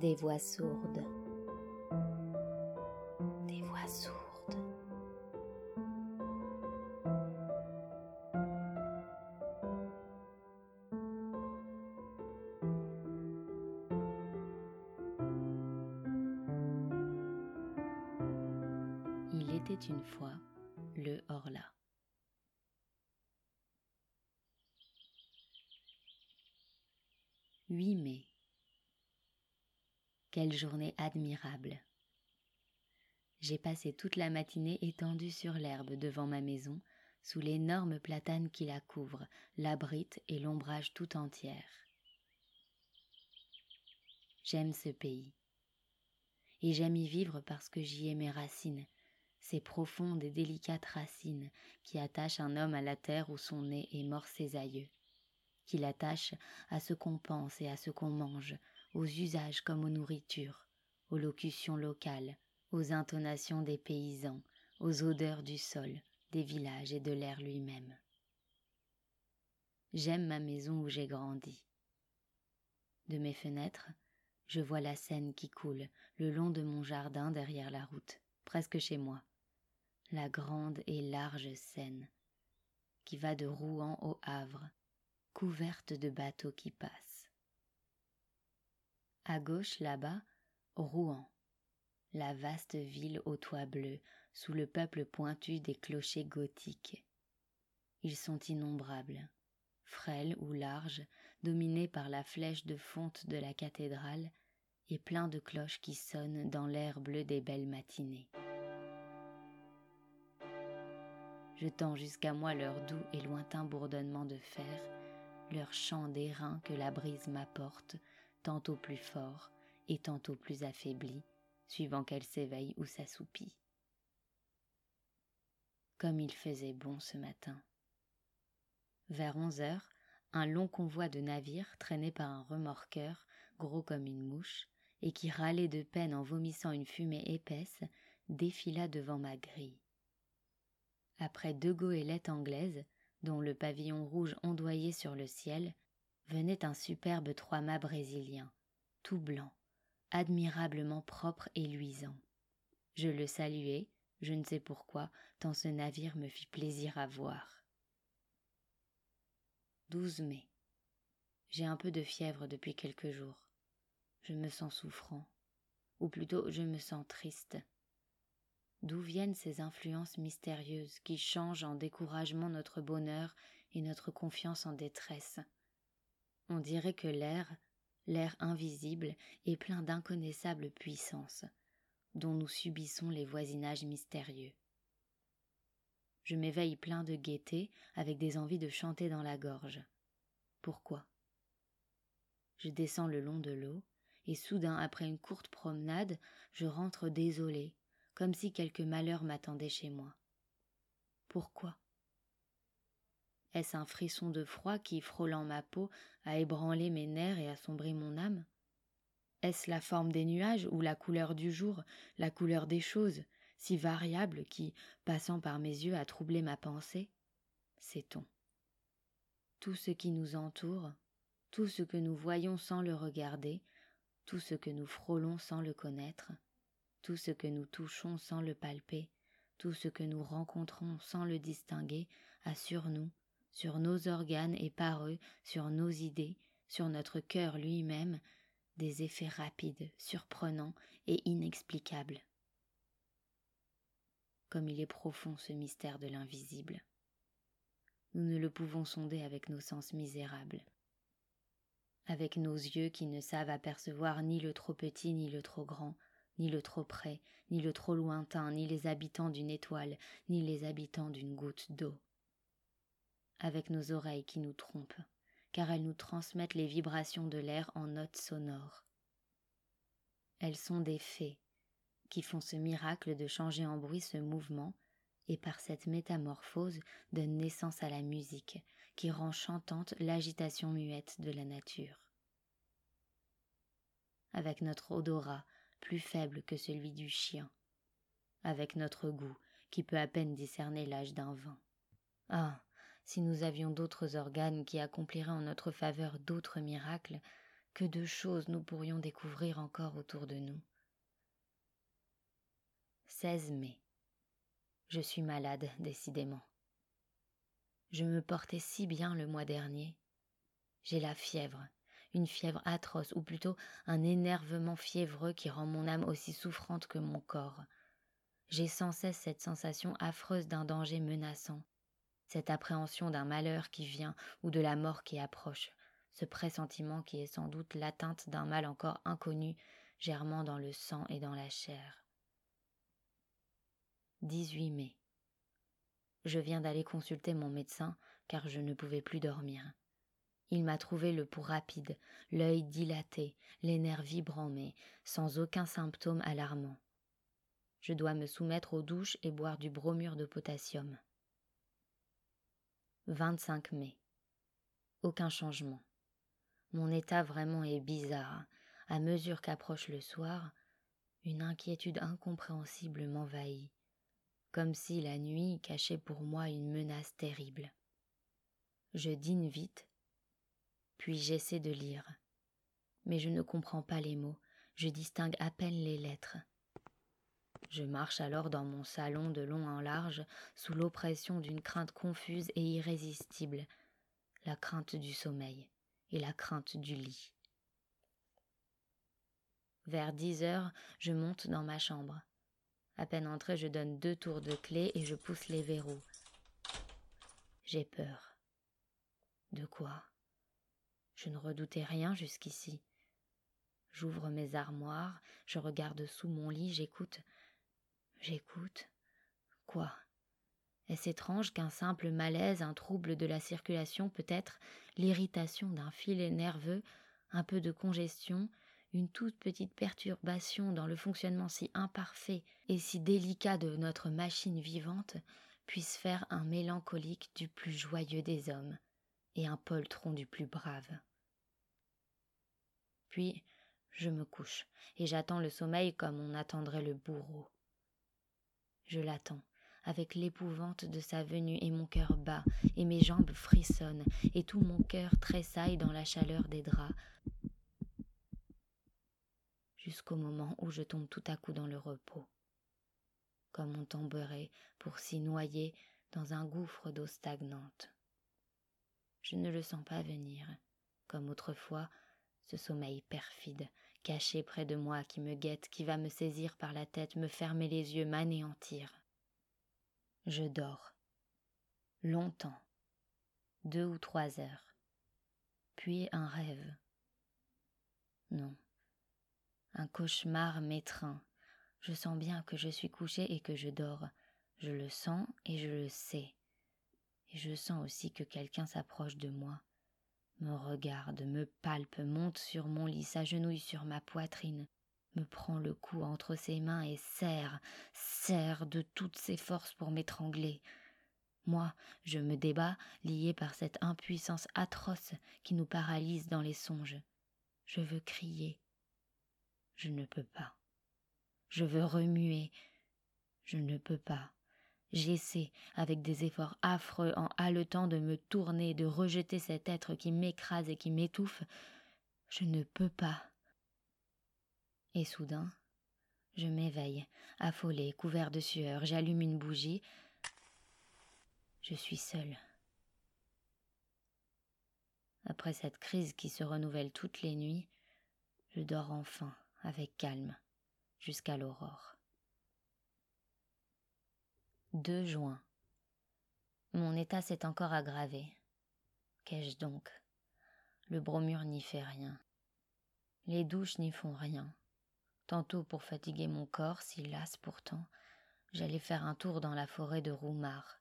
Des voix sourdes. Des voix sourdes. Il était une fois le Horla. « 8 mai. Quelle journée admirable. J'ai passé toute la matinée étendue sur l'herbe devant ma maison, sous l'énorme platane qui la couvre, l'abrite et l'ombrage tout entière. J'aime ce pays. Et j'aime y vivre parce que j'y ai mes racines, ces profondes et délicates racines qui attachent un homme à la terre où sont nés et morts ses aïeux, qui l'attachent à ce qu'on pense et à ce qu'on mange, aux usages comme aux nourritures, aux locutions locales, aux intonations des paysans, aux odeurs du sol, des villages et de l'air lui-même. J'aime ma maison où j'ai grandi. De mes fenêtres, je vois la Seine qui coule le long de mon jardin derrière la route, presque chez moi. La grande et large Seine, qui va de Rouen au Havre, couverte de bateaux qui passent. À gauche, là-bas, Rouen, la vaste ville aux toits bleus, sous le peuple pointu des clochers gothiques. Ils sont innombrables, frêles ou larges, dominés par la flèche de fonte de la cathédrale, et pleins de cloches qui sonnent dans l'air bleu des belles matinées. Je tends jusqu'à moi leur doux et lointain bourdonnement de fer, leur chant d'airain que la brise m'apporte, tantôt plus fort et tantôt plus affaibli, suivant qu'elle s'éveille ou s'assoupit. Comme il faisait bon ce matin. Vers onze heures, un long convoi de navires traîné par un remorqueur, gros comme une mouche, et qui râlait de peine en vomissant une fumée épaisse, défila devant ma grille. Après deux goélettes anglaises, dont le pavillon rouge ondoyait sur le ciel, venait un superbe trois-mâts brésilien, tout blanc, admirablement propre et luisant. Je le saluai, je ne sais pourquoi, tant ce navire me fit plaisir à voir. 12 mai. J'ai un peu de fièvre depuis quelques jours. Je me sens souffrant, ou plutôt je me sens triste. D'où viennent ces influences mystérieuses qui changent en découragement notre bonheur et notre confiance en détresse? On dirait que l'air, l'air invisible, est plein d'inconnaissables puissances, dont nous subissons les voisinages mystérieux. Je m'éveille plein de gaieté, avec des envies de chanter dans la gorge. Pourquoi? Je descends le long de l'eau, et soudain, après une courte promenade, je rentre désolé, comme si quelque malheur m'attendait chez moi. Pourquoi? Est-ce un frisson de froid qui, frôlant ma peau, a ébranlé mes nerfs et assombri mon âme? Est-ce la forme des nuages ou la couleur du jour, la couleur des choses, si variable qui, passant par mes yeux, a troublé ma pensée? Sait-on. Tout ce qui nous entoure, tout ce que nous voyons sans le regarder, tout ce que nous frôlons sans le connaître, tout ce que nous touchons sans le palper, tout ce que nous rencontrons sans le distinguer, a sur nous, sur nos organes et par eux, sur nos idées, sur notre cœur lui-même, des effets rapides, surprenants et inexplicables. Comme il est profond ce mystère de l'invisible. Nous ne le pouvons sonder avec nos sens misérables, avec nos yeux qui ne savent apercevoir ni le trop petit ni le trop grand, ni le trop près, ni le trop lointain, ni les habitants d'une étoile, ni les habitants d'une goutte d'eau avec nos oreilles qui nous trompent, car elles nous transmettent les vibrations de l'air en notes sonores. Elles sont des fées, qui font ce miracle de changer en bruit ce mouvement, et par cette métamorphose donnent naissance à la musique, qui rend chantante l'agitation muette de la nature. Avec notre odorat, plus faible que celui du chien, avec notre goût, qui peut à peine discerner l'âge d'un vin. Ah. Si nous avions d'autres organes qui accompliraient en notre faveur d'autres miracles, que de choses nous pourrions découvrir encore autour de nous. 16 mai. Je suis malade, décidément. Je me portais si bien le mois dernier. J'ai la fièvre, une fièvre atroce, ou plutôt un énervement fiévreux qui rend mon âme aussi souffrante que mon corps. J'ai sans cesse cette sensation affreuse d'un danger menaçant, cette appréhension d'un malheur qui vient ou de la mort qui approche, ce pressentiment qui est sans doute l'atteinte d'un mal encore inconnu, germant dans le sang et dans la chair. 18 mai. Je viens d'aller consulter mon médecin car je ne pouvais plus dormir. Il m'a trouvé le pouls rapide, l'œil dilaté, les nerfs vibrants mais sans aucun symptôme alarmant. Je dois me soumettre aux douches et boire du bromure de potassium. 25 mai. Aucun changement. Mon état vraiment est bizarre. À mesure qu'approche le soir, une inquiétude incompréhensible m'envahit, comme si la nuit cachait pour moi une menace terrible. Je dîne vite, puis j'essaie de lire. Mais je ne comprends pas les mots, je distingue à peine les lettres. Je marche alors dans mon salon de long en large, sous l'oppression d'une crainte confuse et irrésistible, la crainte du sommeil et la crainte du lit. Vers dix heures, je monte dans ma chambre. À peine entré, je donne deux tours de clé et je pousse les verrous. J'ai peur. De quoi? Je ne redoutais rien jusqu'ici. J'ouvre mes armoires, je regarde sous mon lit, j'écoute. J'écoute. Quoi? Est-ce étrange qu'un simple malaise, un trouble de la circulation, peut-être l'irritation d'un filet nerveux, un peu de congestion, une toute petite perturbation dans le fonctionnement si imparfait et si délicat de notre machine vivante puisse faire un mélancolique du plus joyeux des hommes et un poltron du plus brave? Puis je me couche et j'attends le sommeil comme on attendrait le bourreau. Je l'attends, avec l'épouvante de sa venue et mon cœur bat, et mes jambes frissonnent, et tout mon cœur tressaille dans la chaleur des draps, jusqu'au moment où je tombe tout à coup dans le repos, comme on tomberait pour s'y noyer dans un gouffre d'eau stagnante. Je ne le sens pas venir, comme autrefois, ce sommeil perfide, caché près de moi, qui me guette, qui va me saisir par la tête, me fermer les yeux, m'anéantir. Je dors. Longtemps. Deux ou trois heures. Puis un rêve. Non. Un cauchemar m'étreint. Je sens bien que je suis couché et que je dors. Je le sens et je le sais. Et je sens aussi que quelqu'un s'approche de moi me regarde, me palpe, monte sur mon lit, s'agenouille sur ma poitrine, me prend le cou entre ses mains et serre, serre de toutes ses forces pour m'étrangler. Moi, je me débats, lié par cette impuissance atroce qui nous paralyse dans les songes. Je veux crier. Je ne peux pas. Je veux remuer. Je ne peux pas. J'essaie, avec des efforts affreux, en haletant, de me tourner, de rejeter cet être qui m'écrase et qui m'étouffe. Je ne peux pas. Et soudain, je m'éveille, affolé, couvert de sueur, j'allume une bougie. Je suis seule. Après cette crise qui se renouvelle toutes les nuits, je dors enfin, avec calme, jusqu'à l'aurore. 2 juin. Mon état s'est encore aggravé. Qu'ai-je donc? Le bromure n'y fait rien. Les douches n'y font rien. Tantôt pour fatiguer mon corps, si las pourtant, j'allais faire un tour dans la forêt de Roumar.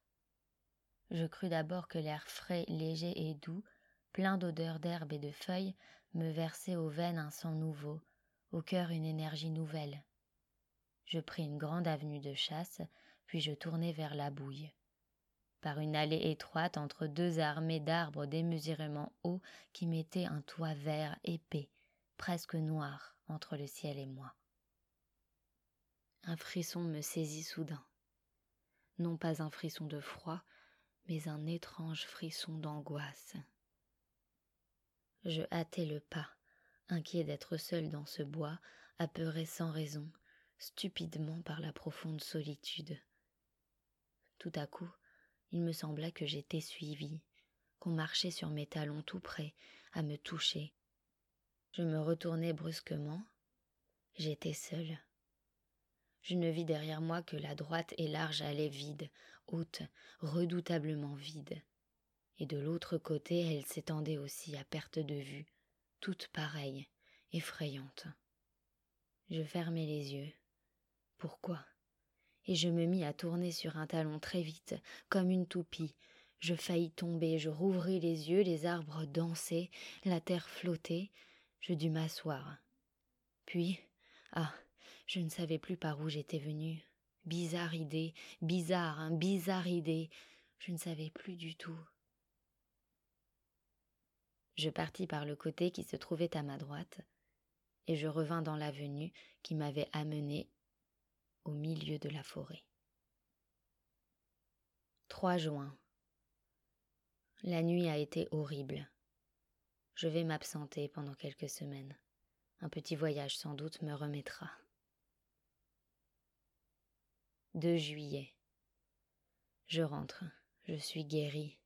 Je crus d'abord que l'air frais, léger et doux, plein d'odeurs d'herbe et de feuilles, me versait aux veines un sang nouveau, au cœur une énergie nouvelle. Je pris une grande avenue de chasse, puis je tournai vers la bouille. Par une allée étroite entre deux armées d'arbres démesurément hauts qui mettaient un toit vert épais, presque noir, entre le ciel et moi. Un frisson me saisit soudain. Non pas un frisson de froid, mais un étrange frisson d'angoisse. Je hâtai le pas, inquiet d'être seul dans ce bois, apeuré sans raison, stupidement par la profonde solitude. Tout à coup, il me sembla que j'étais suivi, qu'on marchait sur mes talons tout près, à me toucher. Je me retournai brusquement. J'étais seule. Je ne vis derrière moi que la droite et large allée vide, haute, redoutablement vide. Et de l'autre côté, elle s'étendait aussi à perte de vue, toute pareille, effrayante. Je fermai les yeux. Pourquoi? Et je me mis à tourner sur un talon très vite, comme une toupie. Je faillis tomber, je rouvris les yeux, les arbres dansaient, la terre flottait. Je dus m'asseoir. Puis, ah, je ne savais plus par où j'étais venue. Bizarre idée, bizarre, hein, bizarre idée. Je ne savais plus du tout. Je partis par le côté qui se trouvait à ma droite, et je revins dans l'avenue qui m'avait amené milieu de la forêt. 3 juin. La nuit a été horrible. Je vais m'absenter pendant quelques semaines. Un petit voyage sans doute me remettra. 2 juillet. Je rentre, je suis guérie.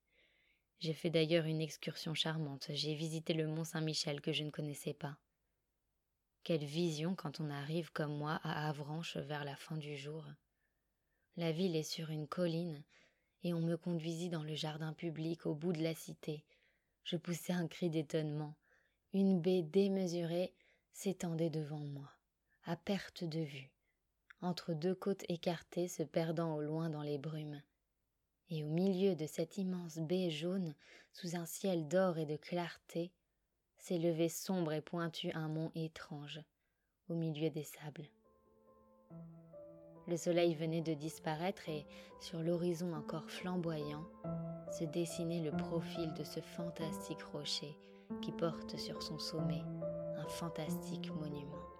J'ai fait d'ailleurs une excursion charmante, j'ai visité le mont Saint-Michel que je ne connaissais pas. Quelle vision quand on arrive comme moi à Avranches vers la fin du jour. La ville est sur une colline, et on me conduisit dans le jardin public au bout de la cité. Je poussai un cri d'étonnement. Une baie démesurée s'étendait devant moi, à perte de vue entre deux côtes écartées se perdant au loin dans les brumes. Et au milieu de cette immense baie jaune, sous un ciel d'or et de clarté, s'élevait sombre et pointu un mont étrange, au milieu des sables. Le soleil venait de disparaître et, sur l'horizon encore flamboyant, se dessinait le profil de ce fantastique rocher qui porte sur son sommet un fantastique monument.